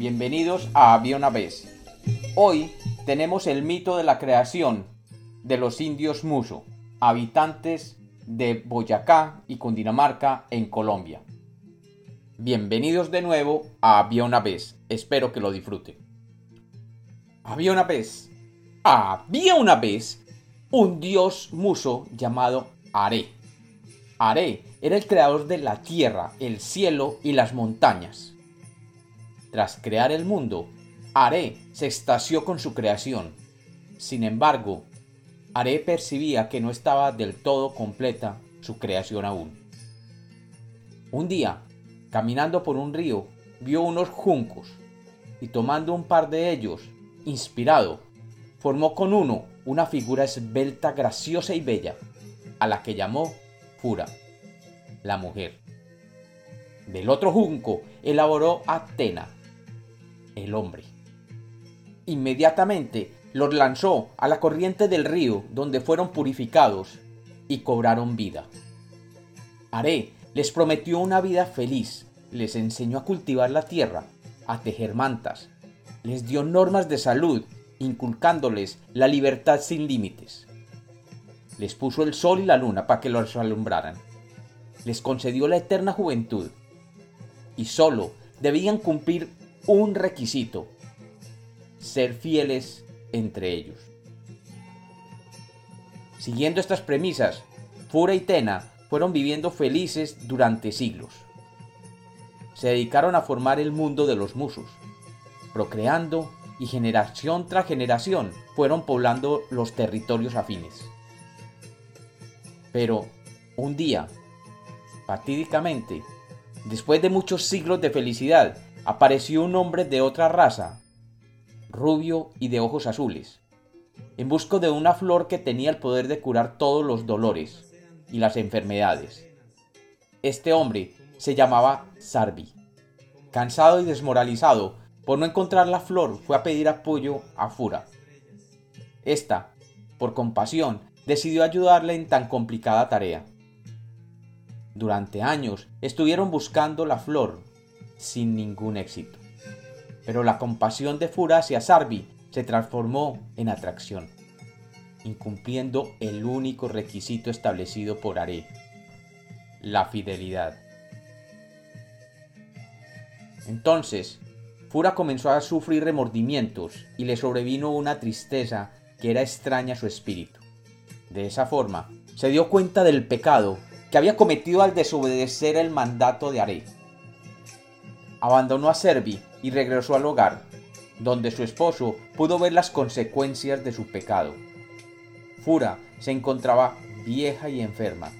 bienvenidos a Había una vez. Hoy tenemos el mito de la creación de los indios Muso, habitantes de Boyacá y Cundinamarca en Colombia. Bienvenidos de nuevo a Había una vez, espero que lo disfruten. Había una vez, había una vez un dios muso llamado Are. Are era el creador de la tierra, el cielo y las montañas. Tras crear el mundo, Are se extasió con su creación. Sin embargo, Are percibía que no estaba del todo completa su creación aún. Un día, caminando por un río, vio unos juncos y tomando un par de ellos, inspirado, formó con uno una figura esbelta, graciosa y bella, a la que llamó Fura, la mujer. Del otro junco elaboró Atena, el hombre. Inmediatamente los lanzó a la corriente del río donde fueron purificados y cobraron vida. Are les prometió una vida feliz, les enseñó a cultivar la tierra, a tejer mantas, les dio normas de salud, inculcándoles la libertad sin límites. Les puso el sol y la luna para que los alumbraran. Les concedió la eterna juventud. Y solo debían cumplir un requisito, ser fieles entre ellos. Siguiendo estas premisas, Fura y Tena fueron viviendo felices durante siglos. Se dedicaron a formar el mundo de los musos, procreando y generación tras generación fueron poblando los territorios afines. Pero un día, fatídicamente, después de muchos siglos de felicidad, apareció un hombre de otra raza, rubio y de ojos azules, en busca de una flor que tenía el poder de curar todos los dolores y las enfermedades. Este hombre se llamaba Sarvi. Cansado y desmoralizado por no encontrar la flor, fue a pedir apoyo a Fura. Esta, por compasión, decidió ayudarle en tan complicada tarea. Durante años estuvieron buscando la flor sin ningún éxito. Pero la compasión de Fura hacia Sarvi se transformó en atracción, incumpliendo el único requisito establecido por Are, la fidelidad. Entonces, Fura comenzó a sufrir remordimientos y le sobrevino una tristeza que era extraña a su espíritu. De esa forma, se dio cuenta del pecado que había cometido al desobedecer el mandato de Are abandonó a Servi y regresó al hogar, donde su esposo pudo ver las consecuencias de su pecado. Fura se encontraba vieja y enferma,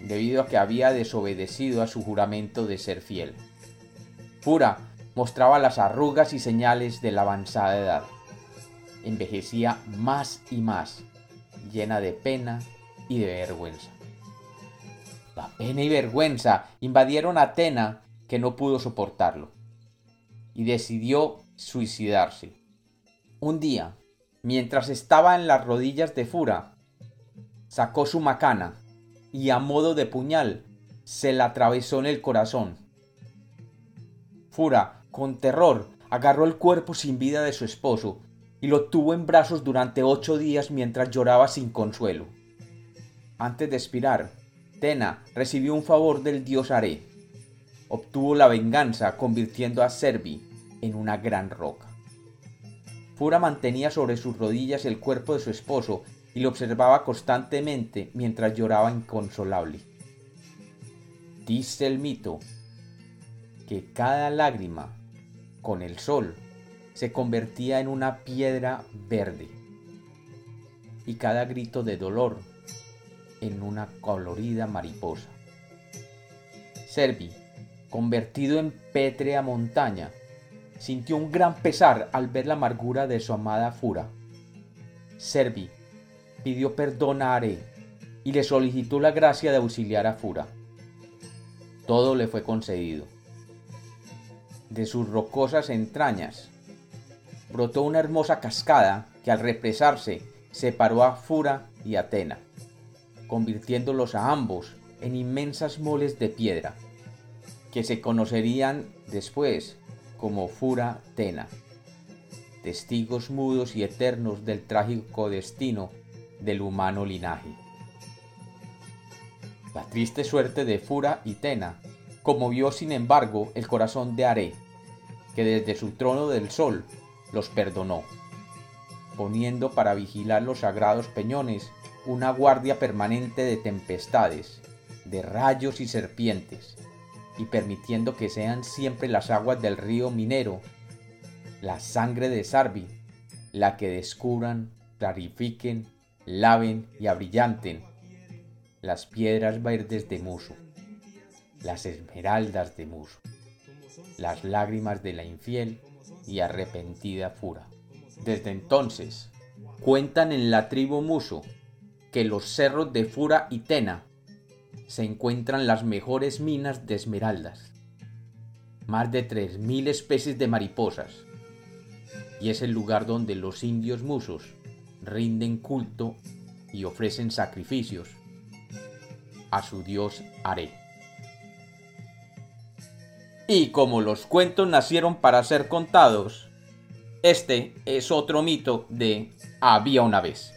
debido a que había desobedecido a su juramento de ser fiel. Fura mostraba las arrugas y señales de la avanzada edad. Envejecía más y más, llena de pena y de vergüenza. La pena y vergüenza invadieron Atena que no pudo soportarlo y decidió suicidarse. Un día, mientras estaba en las rodillas de Fura, sacó su macana y a modo de puñal se la atravesó en el corazón. Fura, con terror, agarró el cuerpo sin vida de su esposo y lo tuvo en brazos durante ocho días mientras lloraba sin consuelo. Antes de expirar, Tena recibió un favor del dios Are obtuvo la venganza convirtiendo a Servi en una gran roca. Fura mantenía sobre sus rodillas el cuerpo de su esposo y lo observaba constantemente mientras lloraba inconsolable. Dice el mito que cada lágrima con el sol se convertía en una piedra verde y cada grito de dolor en una colorida mariposa. Servi convertido en pétrea montaña, sintió un gran pesar al ver la amargura de su amada Fura. Servi pidió perdón a Are y le solicitó la gracia de auxiliar a Fura. Todo le fue concedido. De sus rocosas entrañas brotó una hermosa cascada que al represarse separó a Fura y Atena, convirtiéndolos a ambos en inmensas moles de piedra que se conocerían después como Fura Tena, testigos mudos y eternos del trágico destino del humano linaje. La triste suerte de Fura y Tena conmovió sin embargo el corazón de Are, que desde su trono del sol los perdonó, poniendo para vigilar los sagrados peñones una guardia permanente de tempestades, de rayos y serpientes, y permitiendo que sean siempre las aguas del río Minero, la sangre de Sarvi, la que descubran, clarifiquen, laven y abrillanten las piedras verdes de Muso, las esmeraldas de Muso, las lágrimas de la infiel y arrepentida Fura. Desde entonces, cuentan en la tribu Muso que los cerros de Fura y Tena se encuentran las mejores minas de esmeraldas, más de 3.000 especies de mariposas, y es el lugar donde los indios musos rinden culto y ofrecen sacrificios a su dios Are. Y como los cuentos nacieron para ser contados, este es otro mito de había una vez.